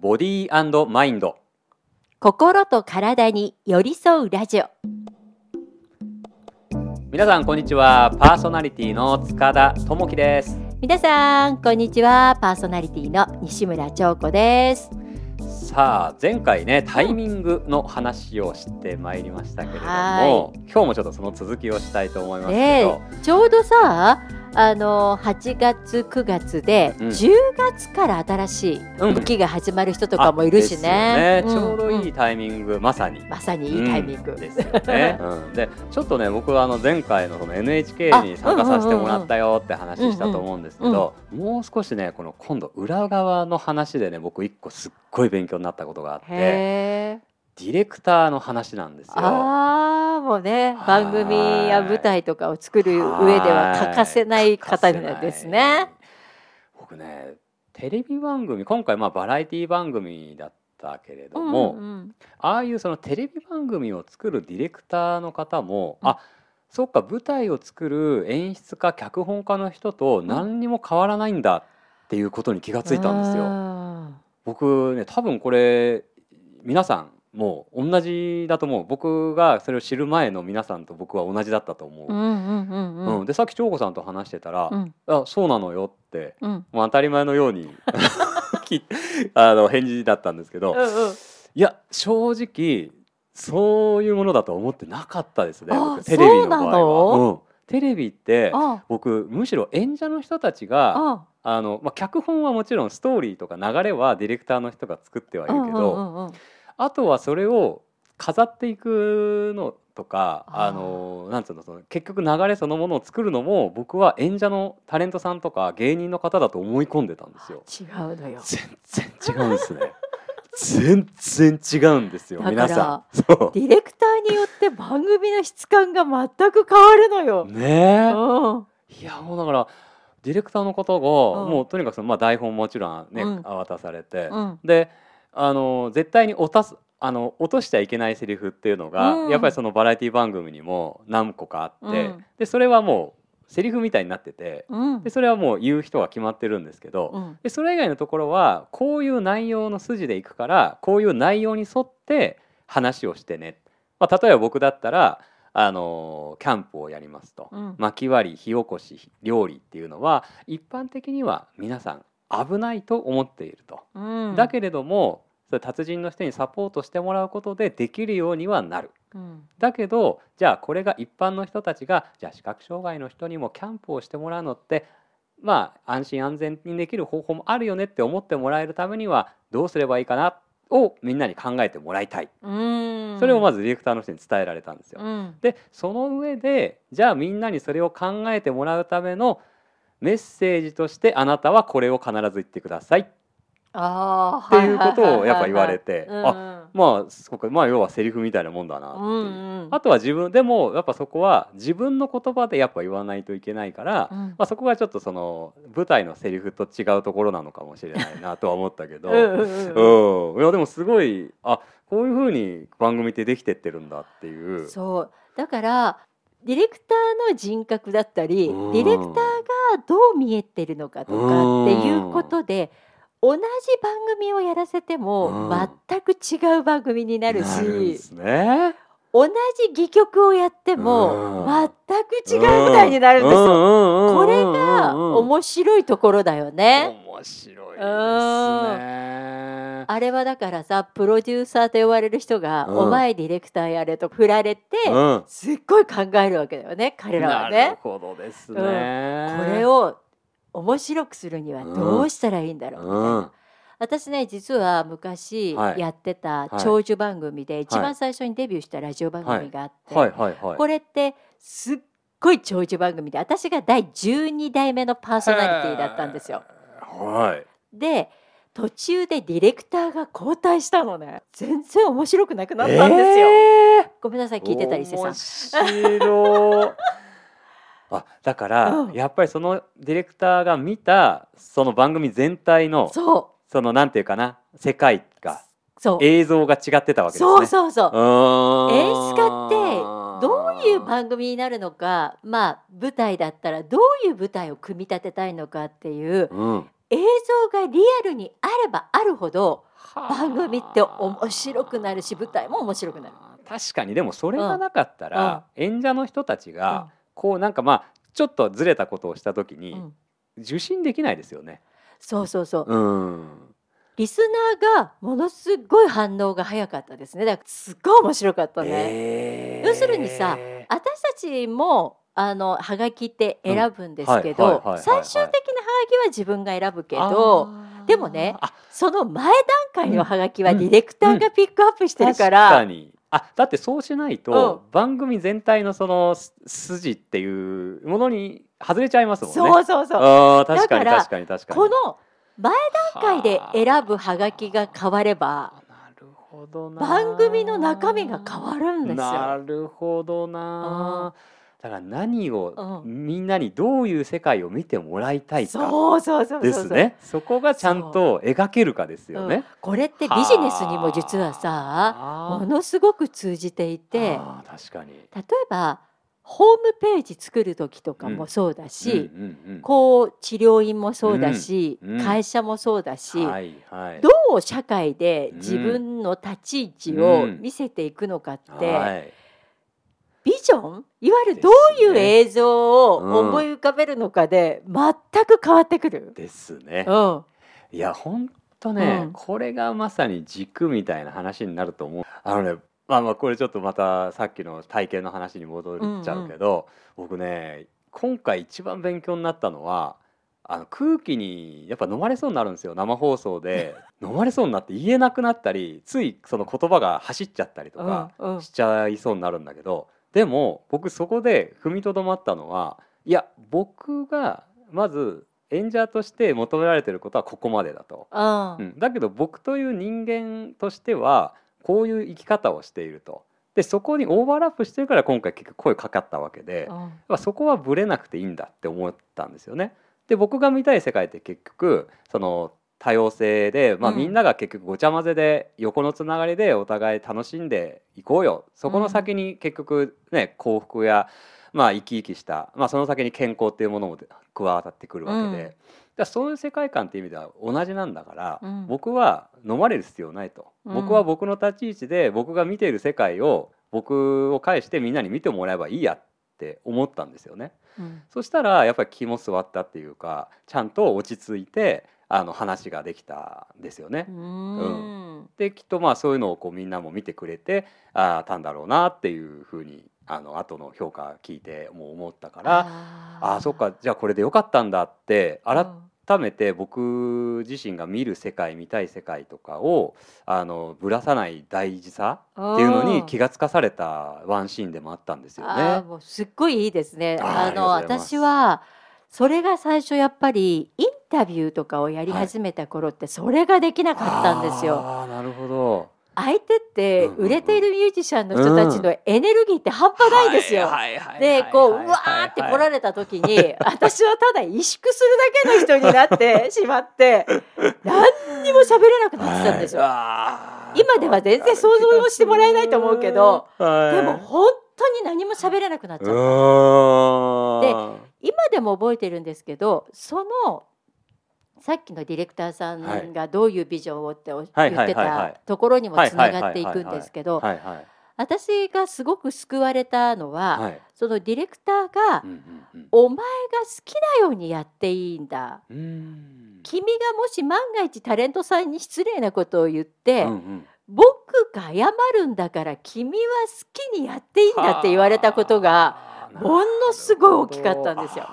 ボディーマインド心と体に寄り添うラジオ。皆さんこんにちは。パーソナリティの塚田智樹です。皆さんこんにちは。パーソナリティの西村彫子です。さあ前回ねタイミングの話をしてまいりましたけれども、は今日もちょっとその続きをしたいと思いますけねど、えちょうどさあの8月9月で、うん。10月から新しいうん。動きが始まる人とかもいるしね,、あですよね。ちょうどいいんタイミング、まさに。まさにいいタイミング、うんですよね。うん、でちょっとね僕はあの前回のその NHK に参加させてもらったよって話したと思うんですけど、もう少しねこの今度裏側の話でね僕一個すっごい勉強になったことがあってディレクターの話なんですよ。ああもうねはい番組や舞台とかを作る上では欠かせない方ですね。。僕ねテレビ番組今回まあバラエティ番組だったけれども、うんうんああいうそのテレビ番組を作るディレクターの方も、うんあそっか舞台を作る演出家脚本家の人と何にも変わらないんだっていうことに気がついたんですよ。よ。僕ね多分これ皆さんもう同じだと思う。僕がそれを知る前の皆さんと僕は同じだったと思う。うんうんうんうん。うん。でさっき長子さんと話してたら「うん。あそうなのよ」ってうん。もう当たり前のように きあの返事だったんですけど、うんうん。いや正直そういうものだと思ってなかったですねあ僕テレビの場合そうなは。の？うん。テレビってあ。僕むしろ演者の人たちがあ。あの、まあ、脚本はもちろんストーリーとか流れはディレクターの人が作ってはいるけど、うんうんうんあとはそれを飾っていくのとかあのなんつうのその結局流れそのものを作るのも僕は演者のタレントさんとか芸人の方だと思い込んでたんですよ。違うのよ。全然違うんですね。全然違うんですよ皆さん。そディレクターによって番組の質感が全く変わるのよう。ねえ。うんいやもうだからディレクターの方が、うんもうとにかくそのまあ台本もちろんね、うん渡されて、うんであの絶対に落とすあの落としちゃいけないセリフっていうのが、うん。やっぱりそのバラエティ番組にも何個かあって、うん。でそれはもうセリフみたいになっててうん。でそれはもう言う人が決まってるんですけど、うん。でそれ以外のところはこういう内容の筋でいくからこういう内容に沿って話をしてね、まあ、例えば僕だったらあのキャンプをやりますと、うん。薪割り火起こし料理っていうのは一般的には皆さん危ないと思っていると。うん。だけれどもそれ達人の人にサポートしてもらうことでできるようにはなる。うん。だけどじゃあこれが一般の人たちがじゃあ視覚障害の人にもキャンプをしてもらうのってまあ安心安全にできる方法もあるよねって思ってもらえるためにはどうすればいいかなをみんなに考えてもらいたい。うん。それをまずディレクターの人に伝えられたんですよ。うん。でその上でじゃあみんなにそれを考えてもらうためのメッセージとしてあなたはこれを必ず言ってくださいっあていうことをやっぱ言われてああまあそこまあ要はセリフみたいなもんだなっていう。うんうんあとは自分でもやっぱそこは自分の言葉でやっぱ言わないといけないから、うん。まあ、そこがちょっとその舞台のセリフと違うところなのかもしれないなとは思ったけど、うん。いやでもすごいあこういうふうに番組ってできてってるんだっていう。そう。だからディレクターの人格だったり、うん。ディレクターがどう見えてるのかとかっていうことで、同じ番組をやらせてもうん全く違う番組になるし、なるんね。同じ戯曲をやってもうん全く違う舞台になるんですよ。よこれが面白いところだよね。面白いですね。あれはだからさプロデューサーと呼ばれる人が「うんお前ディレクターやれ」と振られて、うんすっごい考えるわけだよね彼らはなるね。ほどですうんね。これを面白くするにはどうしたらいいんだろうみたいな、うん。私ね実は昔はい。やってたはい。長寿番組で一番最初にデビューしたラジオ番組があって。これってすっごい長寿番組で私が第12代目のパーソナリティだったんですよ。はい。で途中でディレクターが交代したのね。全然面白くなくなったんですよ。えー。ごめんなさい聞いてたりせさ。ん。あだから、うん。やっぱりそのディレクターが見たその番組全体のそそのなんていうかな世界がうそう。映像が違ってたわけですね。そうそうそう。う演出家ってどういう番組になるのかまあ舞台だったらどういう舞台を組み立てたいのかっていううん。映像がリアルにあればあるほど番組って面白くなるし舞台も面白くなる。確かに。でもそれがなかったら、演者の人たちがこうなんかまあちょっとずれたことをした時にうん受信できないですよね。そうそうそう。うん。リスナーがものすごい反応が早かったですね。だからすっごい面白かったね。へー要するにさ私たちもあのハガキって選ぶんですけど最終的なハガキは自分が選ぶけどでもねあその前段階のハガキはうんディレクターがピックアップしてるか確ら、かにあだってそうしないと、う番組全体のそのす筋っていうものに外れちゃいますもんね。そうそうそうあー確かに確かに確かに。この前段階で選ぶハガキが変わればあーなるほどな番組の中身が変わるんですなよ。るほどな。だから何を、うみんなにどういう世界を見てもらいたいかそうそうそうそうそう。ですね。そこがちゃんと描けるかですようん。ね。これってビジネスにも実はさものすごく通じていて確かに。例えばホームページ作る時とかもそうだし、うんうんうん。こう治療院もそうだし、うんうん会社もそうだし、はいはい。どう社会で自分の立ち位置をうん。見せていくのかって、はい。ビジョン？いわゆるどういう映像を思い浮かべるのかで全く変わってくる。ですね。うん。いや本当ね、うん。これがまさに軸みたいな話になると思う。あのねまあまあこれちょっとまたさっきの体験の話に戻っちゃうけど、僕ね今回一番勉強になったのはあの空気にやっぱ飲まれそうになるんですよ。生放送で。飲まれそうになって言えなくなったりついその言葉が走っちゃったりとかうんうん。しちゃいそうになるんだけどでも僕そこで踏みとどまったのはいや僕がまず演者として求められてることはここまでだと。うんうん、だけど僕という人間としてはこういう生き方をしていると。でそこにオーバーラップしてるから今回結局声かかったわけで、うんまあそこはブレなくていいんだって思ったんですよね。で僕が見たい世界って結局その多様性で、まあ、うん。みんなが結局ごちゃ混ぜで横のつながりでお互い楽しんでいこうよ。そこの先に結局ね幸福や、まあ、生き生きした、まあ、その先に健康っていうものも加わってくるわけで、うん。そういう世界観っていう意味では同じなんだから、うん。僕は飲まれる必要ないと、うん。僕は僕の立ち位置で僕が見ている世界を僕を介してみんなに見てもらえばいいやって思ったんですよね。うん。そしたらやっぱり気も座ったっていうかちゃんと落ち着いてあの話ができたんですよね。うんできっとまあそういうのをこうみんなも見てくれてああたんだろうなっていうふうにあの後の評価聞いてもう思ったからあああそっかじゃあこれでよかったんだってうん改めて僕自身が見る世界見たい世界とかをあのぶらさない大事さっていうのに気がつかされたワンシーンでもあったんですよね。すっごいいいですね。あの私はそれが最初やっぱりインタビューとかをやり始めた頃ってそれができなかったんですよ。ああなるほど。相手って売れているミュージシャンの人たちのエネルギーって半端ないんですよ。はいはいはいはいでこううはいわーって来られた時に 私はただ萎縮するだけの人になってしまって何にも喋れなくなってたんですよ。はい今では全然想像もしてもらえないと思うけど、はいでも本当に何も喋れなくなっちゃった。う今でも覚えてるんですけどそのさっきのディレクターさんがどういうビジョンをって言ってたところにもつながっていくんですけど私がすごく救われたのは、はい。そのディレクターが、うんうんお前が好きなようにやっていいんだ。うんうん。君がもし万が一タレントさんに失礼なことを言って、うんうん。僕が謝るんだから君は好きにやっていいんだって言われたことがはあものすごい大きかったんですよ。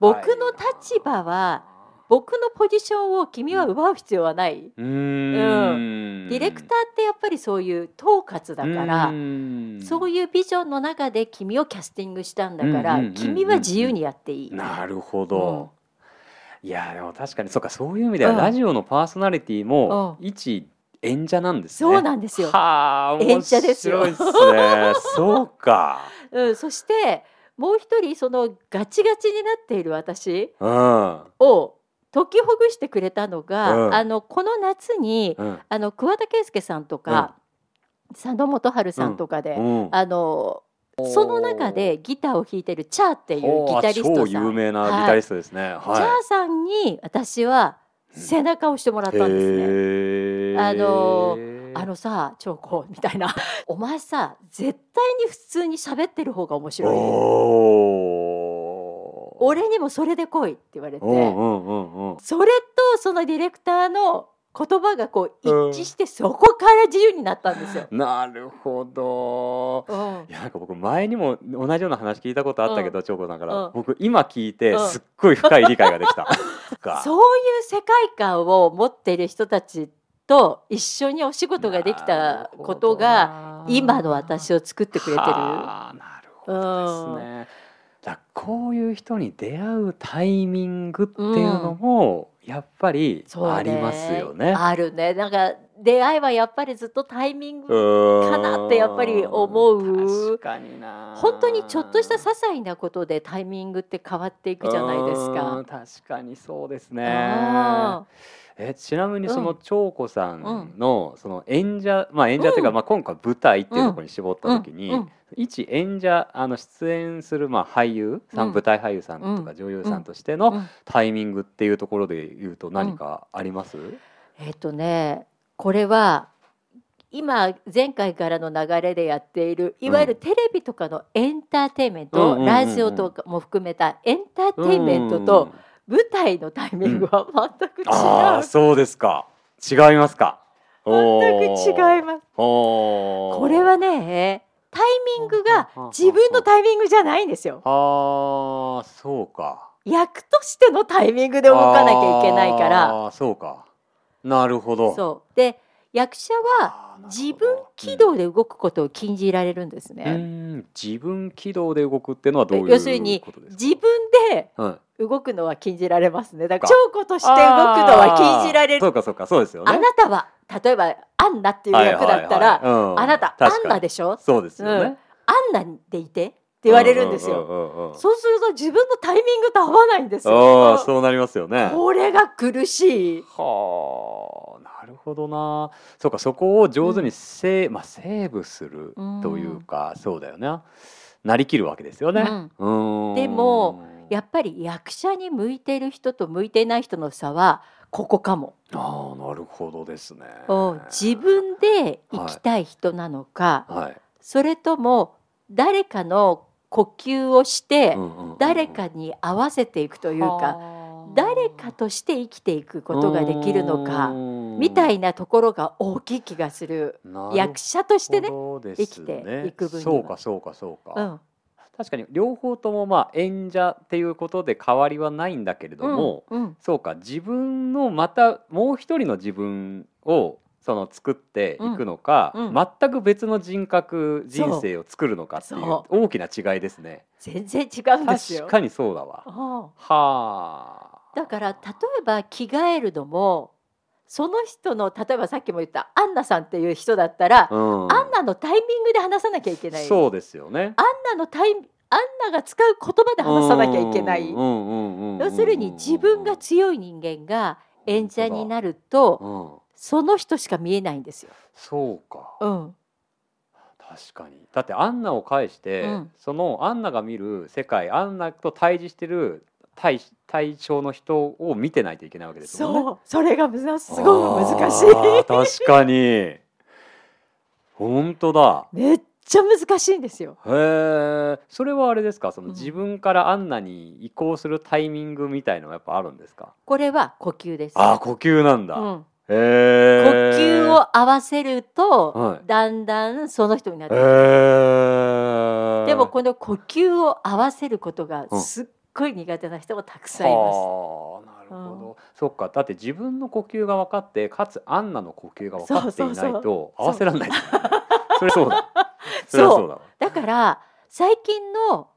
僕の立場は僕のポジションを君は奪う必要はない、うーん。ディレクターってやっぱりそういう統括だから、うん。そういうビジョンの中で君をキャスティングしたんだから、うんうんうんうん。君は自由にやっていい。なるほど、いやでも確かにそうかそういう意味ではラジオのパーソナリティもうん。一演者なんですね。そうなんですよはあ演者ですよ面白いっすね。そうか。うん、そしてもう一人そのガチガチになっている私うん。を解きほぐしてくれたのが、うんあのこの夏にうん。あの桑田佳祐さんとか、佐野元春さんとかで、うんあのその中でギターを弾いてるチャーっていうギタリスト超さん有名なギタリストですね。チャーさんに私は背中を押してもらったんですね。へあのあのさ長子みたいな。お前さ絶対に普通に喋ってる方が面白い。お俺にもそれで来いって言われて、うんうんうんうん。それとそのディレクターの言葉がこう一致して、そこから自由になったんですよ。なるほど。うん。いやなんか僕前にも同じような話聞いたことあったけど、長子さんから、うん。僕今聞いてうん。すっごい深い理解ができた。そ ういう世界観を持っている人たちと一緒にお仕事ができたことが今の私をを作ってくれてる。なるほどですね。だからこういう人に出会うタイミングっていうのもやっぱりありますよね。あるね。なんか出会いはやっぱりずっとタイミング。かなってやっぱり思う。確かにな。本当にちょっとした些細なことでタイミングって変わっていくじゃないですうかん。確かにそうですね。あえちなみにうんその長子さんのその演者まあ演者っていうか、うん。まあ今回舞台っていうところに絞った時に、うん。うん。一演者あの出演するまあ俳優さん、うん舞台俳優さんとかうん。女優さんとしてのうん。タイミングっていうところで言うと何かあります？えっとねこれは今前回からの流れでやっているいわゆるテレビとかのエンターテインメント、うんうんうんうん。ラジオとかも含めたエンターテインメントと舞台のタイミングは全く違う、ああそうですか。違いますか。全く違いまますここれはねタイミングが自分のタイミングじゃないんですよ。ああそうか。役としてのタイミングで動かなきゃいけないから。あーそうかなるほど。そう。で役者は自分軌道で動くことを禁じられるんですうね、ん。自分軌道で動くっていうのはどういう要するにことですか？自分ではい。動くのは禁じられますね。だからか。長子として動くのは禁じられる。そうかそうかそうですよね。あなたは例えばアンナっていう役だったら、あなたアンナでしょ？そうですよね、うん。アンナでいてって言われるんですよ、うんうんうんうんそうすると自分のタイミングと合わないんですあよあそうなりますよね。これが苦しい。はあなるほどな。そうかそこを上手にセ,、まあ、セーブするというか、そうだよねなりきるわけですよね。うん。でもやっぱり役者に向いている人と向いていない人の差はここかも、ああなるほどですね。うん。自分で生きたい人なのか、はい、それとも誰かの呼吸をして誰かに合わせていくというか、誰かとして生きていくことができるのかみたいなところが大きい気がする。役者としてね。生生きていく分そうかそうかそうか、うん。確かに両方ともまあ演者っていうことで変わりはないんだけれども、うんうん。そうか自分のまたもう一人の自分をその作っていくのか、うんうん全く別の人格人生を作るのかっていうそ大きな違いですね。全然違うんですよ確。かにそうだわ。あはあ。あだから例えば着替えるのもその人の例えばさっきも言ったアンナさんっていう人だったら、うん、アンナのタイミングで話さなきゃいけない。そうですよね。アンナのタイアンナが使う言葉で話さなきゃいけない。要するに自分が強い人間が演者になるとうん、その人しか見えないんですよ。そうか。うん、確かにだってアンナを介して、うんそのアンナが見る世界アンナと対峙してる対対象の人を見てないといけないわけですもんね。そうそれがむずすごい難しい。確かに本当だめっちゃ難しいんですよ。へえそれはあれですか？そのうん自分からアンナに移行するタイミングみたいのはやっぱあるんですか、これは呼吸です。あー呼吸なんだ、うん、へ呼え吸を合わせると、はい。だんだんその人になってでもこの呼吸を合わせることがうん。すっごい苦手な人もたくさんいます。はあなるほど、そっか。だって自分の呼吸が分かってかつアンナの呼吸が分かっていないと合わせられないねそれそうだ。そう。だから最近の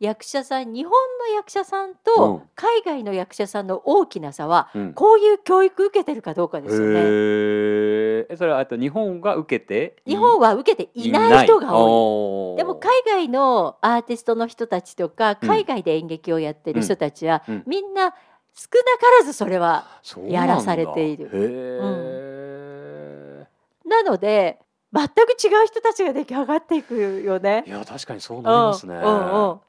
役者さん日本の役者さんうん。と海外の役者さんの大きな差は、うん。こういう教育受けてるかどうかですよね。へえそれはあと日本が受けて日本は受けていない人が多い。多でも海外のアーティストの人たちとかうん。海外で演劇をやってる人たちは、うん。うん。みんな少なからずそれはやらされている。へえ、なので全く違う人たちが出来上がっていくよね。いや確かにそうなりますね、うんうんうん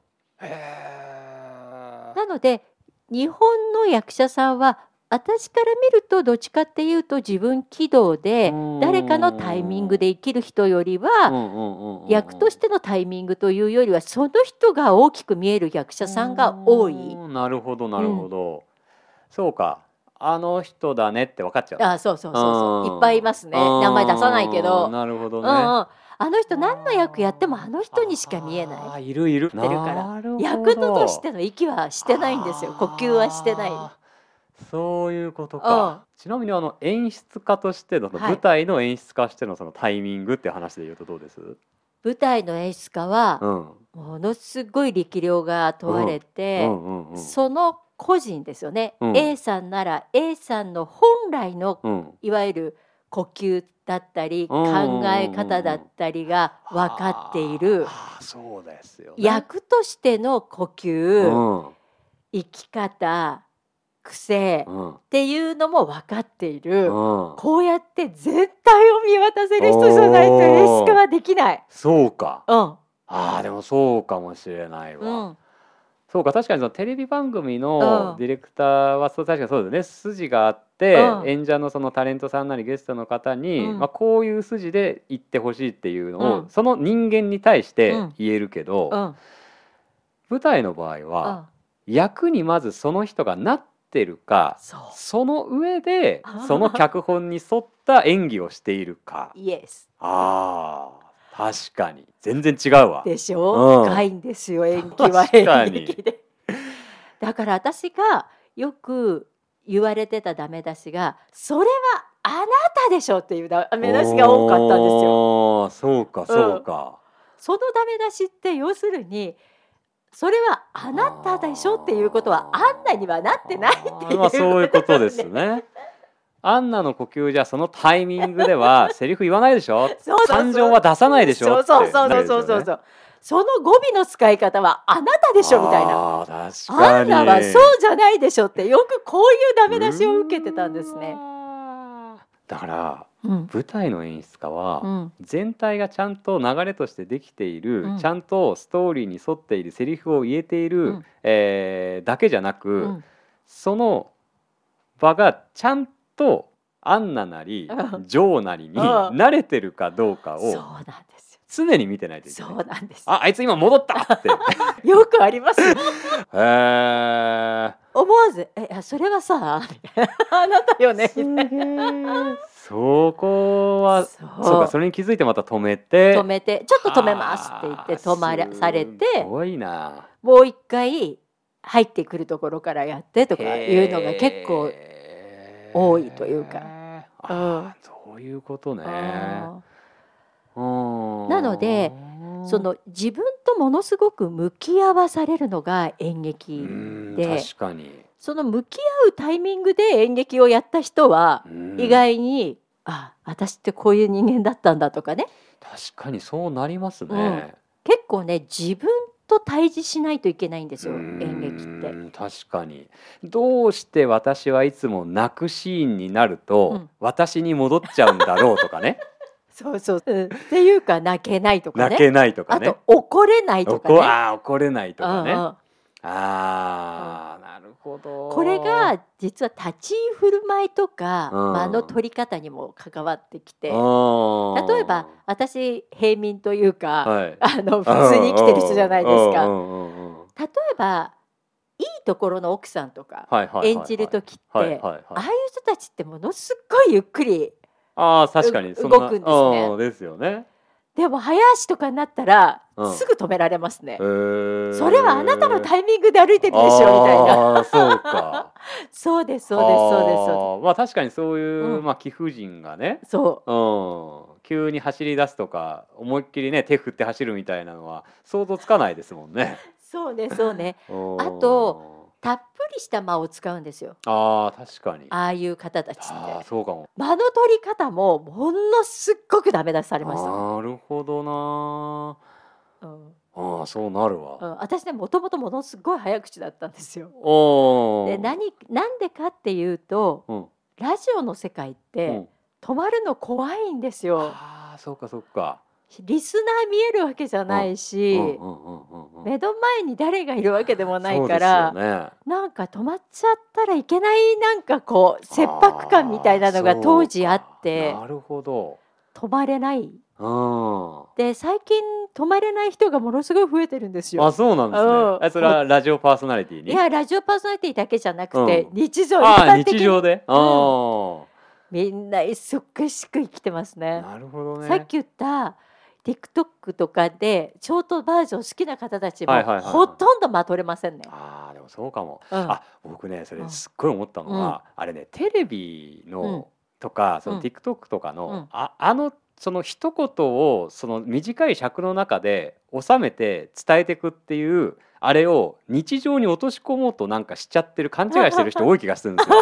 なので日本の役者さんは私から見るとどっちかっていうと自分軌道で誰かのタイミングで生きる人よりは役としてのタイミングというよりはその人が大きく見える役者さんが多い。なるほどなるほど、うん、そうか。あの人だねって分かっちゃう。あそうそうそうそう。いっぱいいますね。名前出さないけど。なるほどね。うんうんあの人何の役やってもあの人にしか見えない。あいるいる。てるから役としての息はしてないんですよ。呼吸はしてない。そういうことか。ちなみにあの演出家としての、舞台の演出家としてのそのタイミングっていう話で言うとどうです？舞台の演出家は、ものすごい力量が問われて、その個人ですよね、うん、A さんなら A さんの本来の、いわゆる呼吸だったり考え方だったりが分かっている、そうですよ、役としての呼吸、生き方癖っていうのも分かっている、こうやって全体を見渡せる人じゃないと演出家はできない。そうか、うん、ああでもそうかもしれないわ。うんそうか確かにそのテレビ番組のディレクターはそう確かにそうだね。筋があって、うん、演者のそのタレントさんなりゲストの方に、うん、まあ、こういう筋で言ってほしいっていうのを、うん、その人間に対して言えるけど、舞台の場合は、役にまずその人がなってるかその上でその脚本に沿った演技をしているか。ああ確かに。全然違うわ。でしょ、うん、深いんですよ演技は。演劇で。だから私がよく言われてたダメ出しがそれはあなたでしょっていうダメ出しが多かったんですよ。そうかそうか、うん、そのダメ出しって要するにそれはあなたでしょっていうことはあんなにはなってないっていう、まあ、そういうことですねアンナの呼吸じゃそのタイミングでは セリフ言わないでしょ？感情は出さないでしょ？そうそうそうそうそうそう。その語尾の使い方はあなたでしょ？みたいな。ああんなはそうじゃないでしょってよくこういうダメ出しを受けてたんですね。だから、うん、舞台の演出家は、全体がちゃんと流れとしてできている、うん、ちゃんとストーリーに沿っているセリフを言えている、うん、えー、だけじゃなく、その場がちゃんとアンナなりジョーなりに慣れてるかどうかをそうなんです常に見てないといけない。そうなんです。ああいつ今戻ったって。よくあります。へえ思わず「えそれはさ あなたよね」そこはそう。かそれに気づいてまた止めて。止めてちょっと止めますって言って止まらされて。すごいな。もう一回入ってくるところからやってとかいうのが結構多いというか。うん、そういうことね。なのでその自分とものすごく向き合わされるのが演劇で確かに。その向き合うタイミングで演劇をやった人は意外にあ私ってこういう人間だったんだとかね。確かにそうなりますね、うん、結構ね自分と対峙しないといけないんですよ演劇って。確かに。どうして私はいつも泣くシーンになると、うん、私に戻っちゃうんだろうとかね。そうそう、うん、っていうか泣けないとかね。泣けないとかね。あと怒れないとかね。あ怒れないとかね、うんうん、あなるほど。これが実は立ち居振る舞いとか、間の取り方にも関わってきて例えば私平民というか、はい、あの普通に生きてる人じゃないですか。例えばいいところの奥さんとか演じる時ってああいう人たちってものすごいゆっくりあ確かに。動くんですね。ですよね。でも早足とかになったら、うん、すぐ止められますね、それはあなたのタイミングで歩いてるでしょみたいな。そうか。そうですそうですそうですそうです。まあ確かにそういう、うん、まあ貴婦人がねそう、うん、急に走り出すとか思いっきりね手振って走るみたいなのは想像つかないですもんね。そうねそうね。あとたっぷりした間を使うんですよ。あ確かに。ああいう方たちって。そうかも。間の取り方もものすっごくダメ出しされました、なるほどな、うん、ああそうなるわ、うん、私ねもともとものすごい早口だったんですよ。で何なんでかっていうと、うん、ラジオの世界って、うん、止まるの怖いんですよ。あそうかそうかリスナー見えるわけじゃないし目の前に誰がいるわけでもないから、ね、なんか止まっちゃったらいけないなんかこう切迫感みたいなのが当時あってなるほど。止まれない。で最近止まれない人がものすごい増えてるんですよ。あそうなんですね。うん、それはラジオパーソナリティに？いやラジオパーソナリティだけじゃなくて、うん、日常あ日常で、うん、みんな忙しく生きてますね。なるほどね。さっき言った TikTok とかでショートバージョン好きな方たちもほとんどまとれませんね。ああでもそうかも。うん、あ僕ねそれすっごい思ったのは、うん、あれねテレビの、とかその TikTok とかの、ああのその一言をその短い尺の中で収めて伝えていくっていうあれを日常に落とし込もうとなんかしちゃってる勘違いしてる人多い気がするんですよ。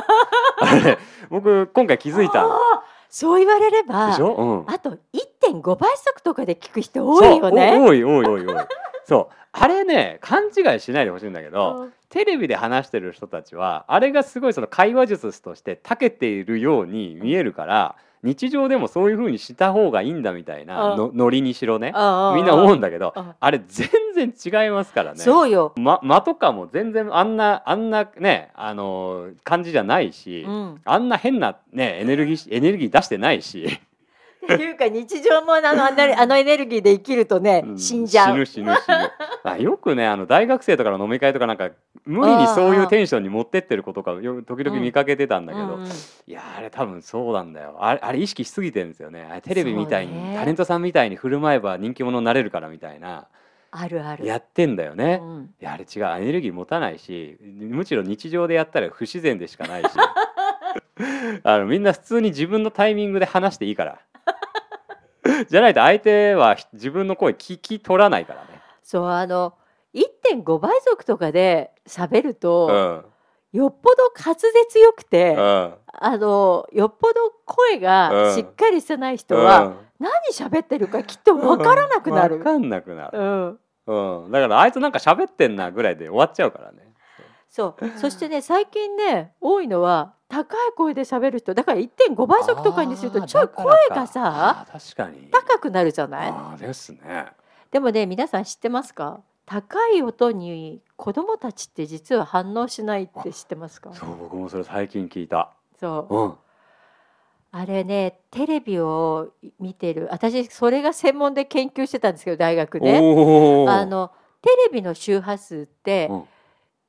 僕今回気づいたそう言われれば、うん、あと1.5倍速とかで聞く人多いよね。多い多い多い多い。そうあれね勘違いしないでほしいんだけど、テレビで話してる人たちはあれがすごいその会話術として長けているように見えるから。日常でもそういうふうにした方がいいんだみたいなのノリにしろね。みんな思うんだけどあ。れ全然違いますからね。そうよ、ま、間とかも全然あんなあんなねあの感じじゃないし、うん、あんな変なねエネルギーエネルギー出してないしっていうか日常もあのあのエネルギーで生きるとね、死んじゃう。死ぬ死ぬ死ぬ。あよくねあの大学生とかの飲み会とかなんか無理にそういうテンションに持ってってることか時々見かけてたんだけど、うん、いやあれ多分そうなんだよ。あれあれ意識しすぎてるんですよね。あれテレビみたいに、ね、タレントさんみたいに振る舞えば人気者になれるからみたいな。あるある。やってんだよね、うん、いやあれ違う。エネルギー持たないしむしろ日常でやったら不自然でしかないし。あのみんな普通に自分のタイミングで話していいから じゃないと相手は自分の声聞き取らないからね。そうあの1.5倍速とかで喋ると、うん、よっぽど滑舌よくて、うん、あのよっぽど声がしっかりしてない人は、うん、何喋ってるかきっと分からなくなる。分かんなくなる。うんうん、だからあいつなんか喋ってんなぐらいで終わっちゃうからね。そうそしてね最近ね多いのは高い声で喋る人だから1.5倍速とかにするとちょい声がさ高くなるじゃない？あですね。でもね皆さん知ってますか？高い音に子供たちって実は反応しないって知ってますか？そう僕もそれ最近聞いた。そう、うん、あれねテレビを見てる私それが専門で研究してたんですけど大学で。あのテレビの周波数って、うん。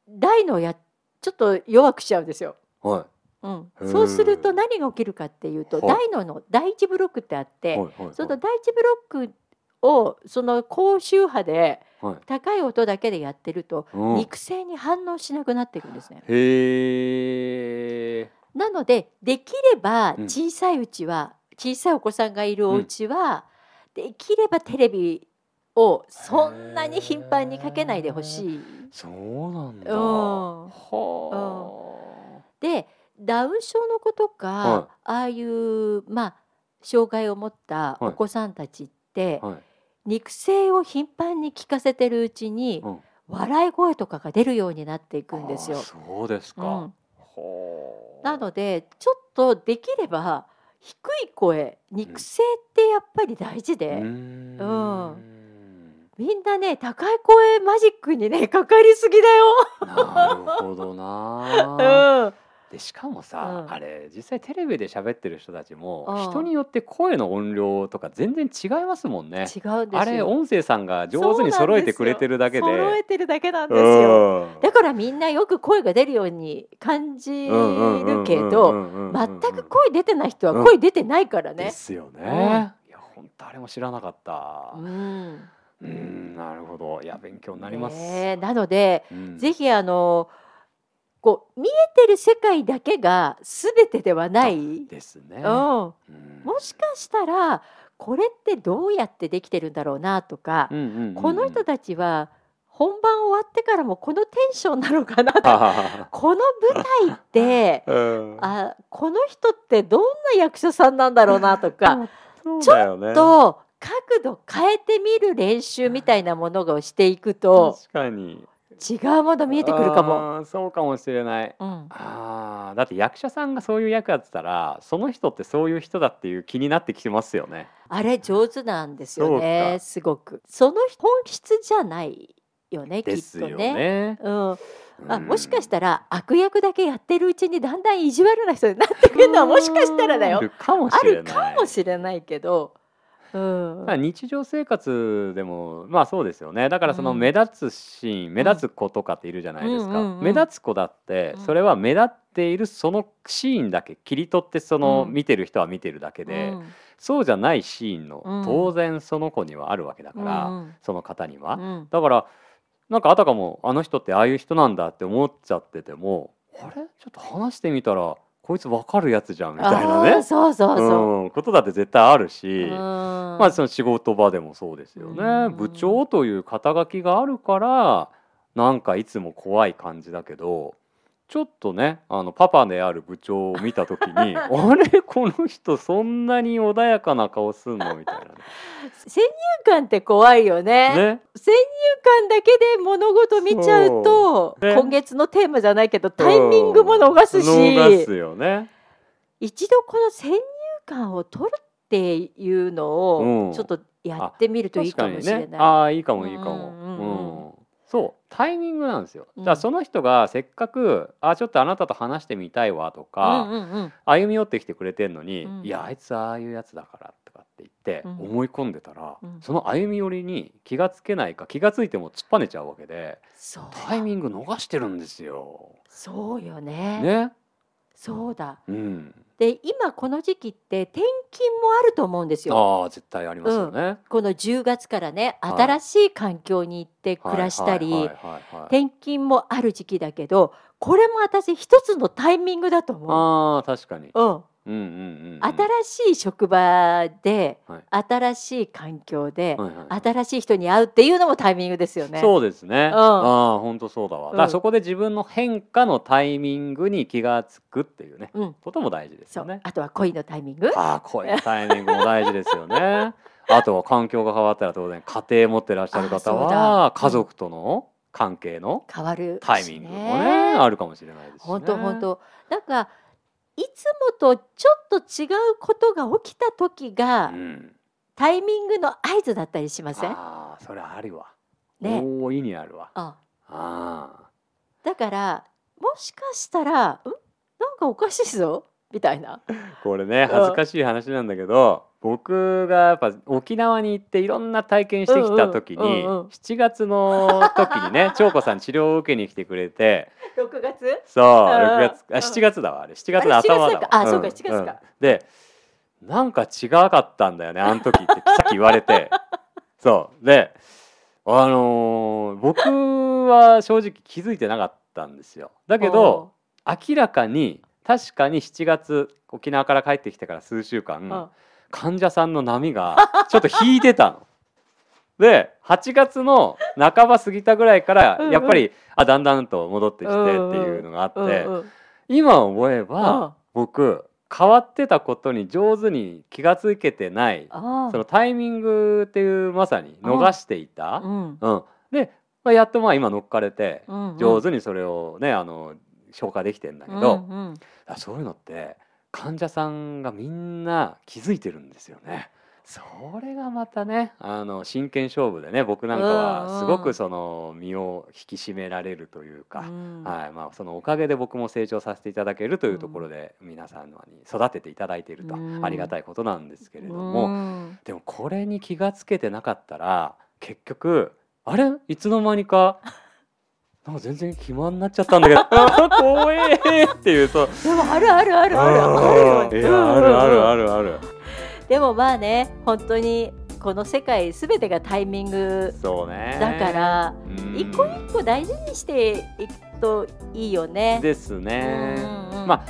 大のやちょっと弱くしちゃうんですよ。はいうん、そうすると何が起きるかっていうと大のの第一ブロックってあって、その第一ブロックをその高周波で高い音だけでやってると、肉声に反応しなくなっていくんですね。へなのでできれば小さいうちは、小さいお子さんがいるお家は、できればテレビをそんなに頻繁にかけないでほしい。そうなんだ。うん、ダウン症の子とか、はい、ああいうまあ障害を持ったお子さんたちって、はい。はい、肉声を頻繁に聞かせてるうちに、うん、笑い声とかが出るようになっていくんですよ。そうですか、うん、なのでちょっとできれば低い声肉声ってやっぱり大事で。うん。みんなね高い声マジックにねかかりすぎだよ。なるほどな。うんでしかもさ、うん、あれ実際テレビで喋ってる人たちも、うん、人によって声の音量とか全然違いますもんね。違うんですあれ音声さんが上手に揃えてくれてるだけで。揃えてるだけなんですよ。だからみんなよく声が出るように感じるけど全く声出てない人は声出てないからね。ですよね。いや本当あれも知らなかった。うんうんなるほどいや勉強になります。ね、なので、うん、ぜひあのこう見えてる世界だけが全てではない。ですね、うん、もしかしたらこれってどうやってできてるんだろうなとか、うんうんうんうん、この人たちは本番終わってからもこのテンションなのかなとか この舞台って、うん、あこの人ってどんな役者さんなんだろうなとか、ね、ちょっと角度変えてみる練習みたいなものをしていくと確かに違うもの見えてくるかも。そうかもしれない。うん、あだって役者さんがそういう役やってたらその人ってそういう人だっていう気になってきてますよね。あれ上手なんですよねすごく。その本質じゃないよねきっとね。ねうんあもしかしたら悪役だけやってるうちにだんだん意地悪な人になってくるのはもしかしたらだよあるかもしれないけど。うん、日常生活でもまあそうですよね。だからその目立つシーン、うん、目立つ子とかっているじゃないですか、うんうんうん、目立つ子だってそれは目立っているそのシーンだけ切り取ってその見てる人は見てるだけで、うん、そうじゃないシーンの当然その子にはあるわけだから、うん、その方には、だからなんかあたかもあの人ってああいう人なんだって思っちゃっててもあれ？ちょっと話してみたらこいつ分かるやつじゃんみたいなね。そうそうそう、うん、ことだって絶対あるし、まあその仕事場でもそうですよね、部長という肩書きがあるからなんかいつも怖い感じだけどちょっとねあのパパである部長を見た時に あれ？この人そんなに穏やかな顔すんの？みたいな、ね、先入観って怖いよね、ね、先入観だけで物事見ちゃうと、ね、今月のテーマじゃないけどタイミングも逃すし、逃すよね。一度この先入観を取るっていうのをちょっとやってみるといいかもしれない。うん、ああいいかもいいかも。うん、うんそうタイミングなんですよ。だからその人がせっかく「あちょっとあなたと話してみたいわ」とか、うんうんうん、歩み寄ってきてくれてんのに「うん、いやあいつああいうやつだから」とかって言って思い込んでたら、うん、その歩み寄りに気がつけないか気がついても突っぱねちゃうわけでタイミング逃してるんですよ。そうよね。ねそうだ。うん、で今この時期って転勤もあると思うんですよ。あ絶対ありますよね、うん、この10月からね新しい環境に行って暮らしたり転勤もある時期だけどこれも私一つのタイミングだと思う。あ確かに、うん、うんうんうん、新しい職場で、はい、新しい環境で、はいはい、新しい人に会うっていうのもタイミングですよね。そうですね。うん、ああ本当そうだわ。だからそこで自分の変化のタイミングに気が付くっていうね、うん、ことも大事ですよね。あとは恋のタイミング。ああ恋のタイミングも大事ですよね。あとは環境が変わったら当然家庭持ってらっしゃる方は家族との関係の変わるタイミングもねあるかもしれないですし、ね。本当本当なんかいつもとちょっと違うことが起きた時が、うん、タイミングの合図だったりしません？あそれあるわ。ね、大いにあるわ。ああだからもしかしたらん？なんかおかしいぞみたいな。これね恥ずかしい話なんだけど、僕がやっぱ沖縄に行っていろんな体験してきた時に、うんうん、7月の時にね 長子さん治療を受けに来てくれて。6月？そう6月。あ7月だわあれ。7月の頭だわ。あ、うん、そうか7月か、うん、でなんか違かったんだよねあの時ってさっき言われて。そう。であのー、僕は正直気づいてなかったんですよ。だけど明らかに確かに7月沖縄から帰ってきてから数週間患者さんの波がちょっと引いてたの。で8月の半ば過ぎたぐらいからやっぱり、うんうん、あだんだんと戻ってきてっていうのがあって、うんうん、今思えば、僕変わってたことに上手に気が付けてないそのタイミングっていうまさに逃していた。うん、うん、で、まあ、やっとまあ今乗っかれて上手にそれをねあの消化できてんだけど、うんうん、そういうのって患者さんがみんな気づいてるんですよね。それがまたねあの真剣勝負でね僕なんかはすごくその身を引き締められるというか、はいまあ、そのおかげで僕も成長させていただけるというところで皆さんに育てていただいているとありがたいことなんですけれどもでもこれに気が付けてなかったら結局あれ？いつの間にかなんか全然暇になっちゃったんだけど 怖えっていうそう。でもあるあるあるあるあるいやあるあるあるある。でもまあね本当にこの世界すべてがタイミングだから、一個一個大事にしていくといいよね。ですね。まあ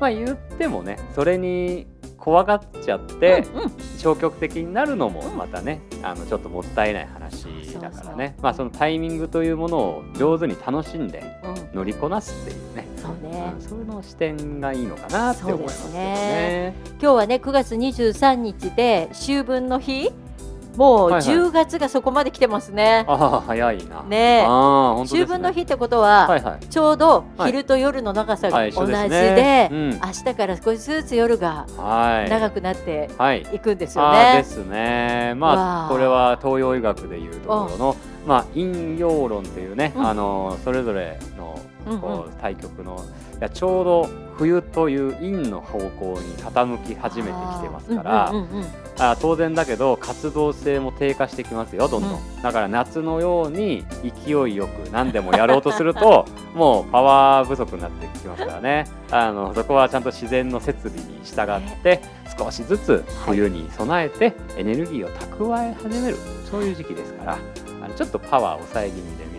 まあ言ってもねそれに怖がっちゃって、うんうん、消極的になるのもまたね、あのちょっともったいない話だからね。まあそのタイミングというものを上手に楽しんで乗りこなすっていうね、うん、そうね、そういうの視点がいいのかなって思いますね、ね、今日はね9月23日で秋分の日もう10月がそこまで来てますね。はいはい、あ早いな。ね。あ秋分の日ってことは、はいはい、ちょうど昼と夜の長さが同じで、はいねうん、明日から少しずつ夜が長くなってい。くんですよね。ですね。まあこれは東洋医学でいうところのまあ、陰陽論というね、うん、あのそれぞれのこう対局の、いやちょうど冬という陰の方向に傾き始めてきてますから、あ当然だけど活動性も低下してきますよどんどん、うん、だから夏のように勢いよく何でもやろうとすると もうパワー不足になってきますからね。あのそこはちゃんと自然の設備に従って少しずつ冬に備えてエネルギーを蓄え始める。そういう時期ですからあのちょっとパワー抑え気味で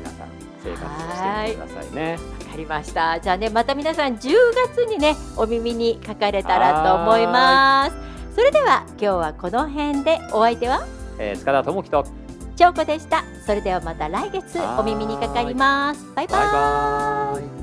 生活してくださいね。わかりました。じゃあねまた皆さん10月にねお耳にかかれたらと思います。それでは今日はこの辺でお相手は、えー、塚田智樹と。長子でした。それではまた来月お耳にかかります。バイバイ